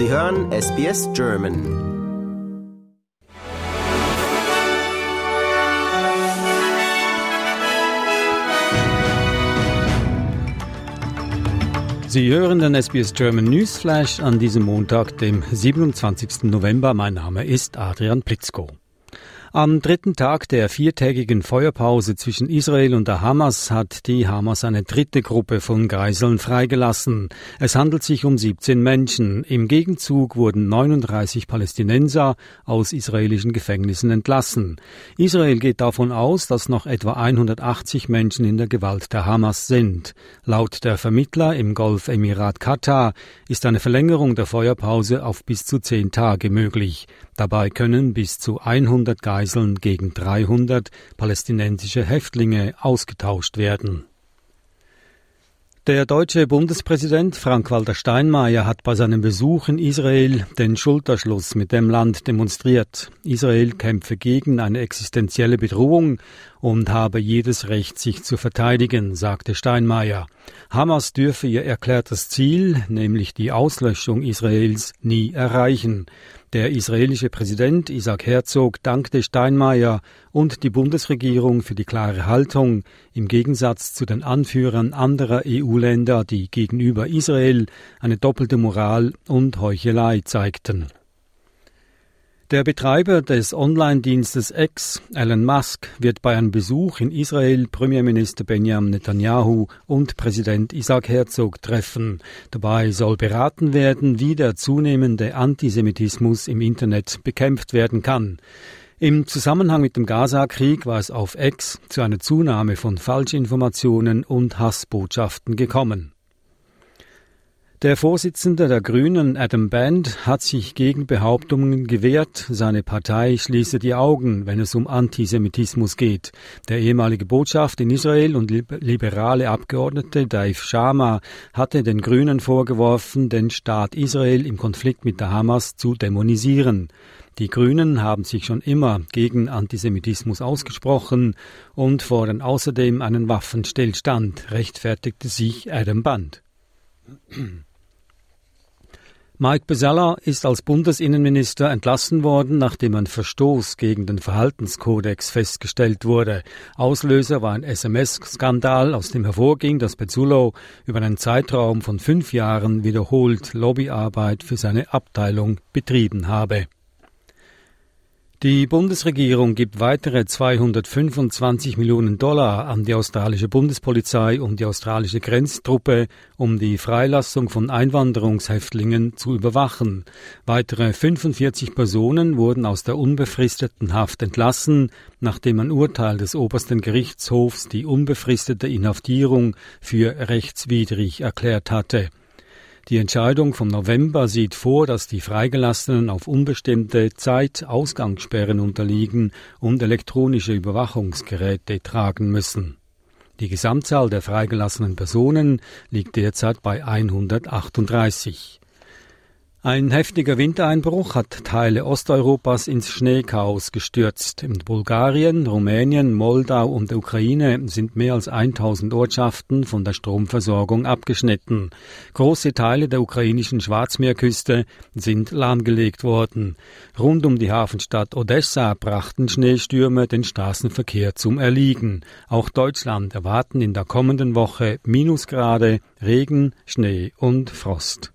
Sie hören SBS German. Sie hören den SBS German Newsflash an diesem Montag, dem 27. November. Mein Name ist Adrian Plitzko. Am dritten Tag der viertägigen Feuerpause zwischen Israel und der Hamas hat die Hamas eine dritte Gruppe von Geiseln freigelassen. Es handelt sich um 17 Menschen. Im Gegenzug wurden 39 Palästinenser aus israelischen Gefängnissen entlassen. Israel geht davon aus, dass noch etwa 180 Menschen in der Gewalt der Hamas sind. Laut der Vermittler im Golfemirat Katar ist eine Verlängerung der Feuerpause auf bis zu zehn Tage möglich. Dabei können bis zu 100 Geiseln gegen 300 palästinensische Häftlinge ausgetauscht werden. Der deutsche Bundespräsident Frank-Walter Steinmeier hat bei seinem Besuch in Israel den Schulterschluss mit dem Land demonstriert. Israel kämpfe gegen eine existenzielle Bedrohung und habe jedes Recht, sich zu verteidigen, sagte Steinmeier. Hamas dürfe ihr erklärtes Ziel, nämlich die Auslöschung Israels, nie erreichen. Der israelische Präsident Isaac Herzog dankte Steinmeier und die Bundesregierung für die klare Haltung im Gegensatz zu den Anführern anderer EU-Länder, die gegenüber Israel eine doppelte Moral und Heuchelei zeigten. Der Betreiber des Online-Dienstes X, Elon Musk, wird bei einem Besuch in Israel Premierminister Benjamin Netanyahu und Präsident Isaac Herzog treffen. Dabei soll beraten werden, wie der zunehmende Antisemitismus im Internet bekämpft werden kann. Im Zusammenhang mit dem Gaza-Krieg war es auf X zu einer Zunahme von Falschinformationen und Hassbotschaften gekommen. Der Vorsitzende der Grünen, Adam Band, hat sich gegen Behauptungen gewehrt, seine Partei schließe die Augen, wenn es um Antisemitismus geht. Der ehemalige Botschaft in Israel und liberale Abgeordnete Dave Shama hatte den Grünen vorgeworfen, den Staat Israel im Konflikt mit der Hamas zu dämonisieren. Die Grünen haben sich schon immer gegen Antisemitismus ausgesprochen und fordern außerdem einen Waffenstillstand, rechtfertigte sich Adam Band. Mike Besalla ist als Bundesinnenminister entlassen worden, nachdem ein Verstoß gegen den Verhaltenskodex festgestellt wurde. Auslöser war ein SMS-Skandal, aus dem hervorging, dass Pezzullo über einen Zeitraum von fünf Jahren wiederholt Lobbyarbeit für seine Abteilung betrieben habe. Die Bundesregierung gibt weitere 225 Millionen Dollar an die australische Bundespolizei und die australische Grenztruppe, um die Freilassung von Einwanderungshäftlingen zu überwachen. Weitere 45 Personen wurden aus der unbefristeten Haft entlassen, nachdem ein Urteil des obersten Gerichtshofs die unbefristete Inhaftierung für rechtswidrig erklärt hatte. Die Entscheidung vom November sieht vor, dass die Freigelassenen auf unbestimmte Zeit Ausgangssperren unterliegen und elektronische Überwachungsgeräte tragen müssen. Die Gesamtzahl der freigelassenen Personen liegt derzeit bei 138. Ein heftiger Wintereinbruch hat Teile Osteuropas ins Schneechaos gestürzt. In Bulgarien, Rumänien, Moldau und der Ukraine sind mehr als 1000 Ortschaften von der Stromversorgung abgeschnitten. Große Teile der ukrainischen Schwarzmeerküste sind lahmgelegt worden. Rund um die Hafenstadt Odessa brachten Schneestürme den Straßenverkehr zum Erliegen. Auch Deutschland erwarten in der kommenden Woche Minusgrade, Regen, Schnee und Frost.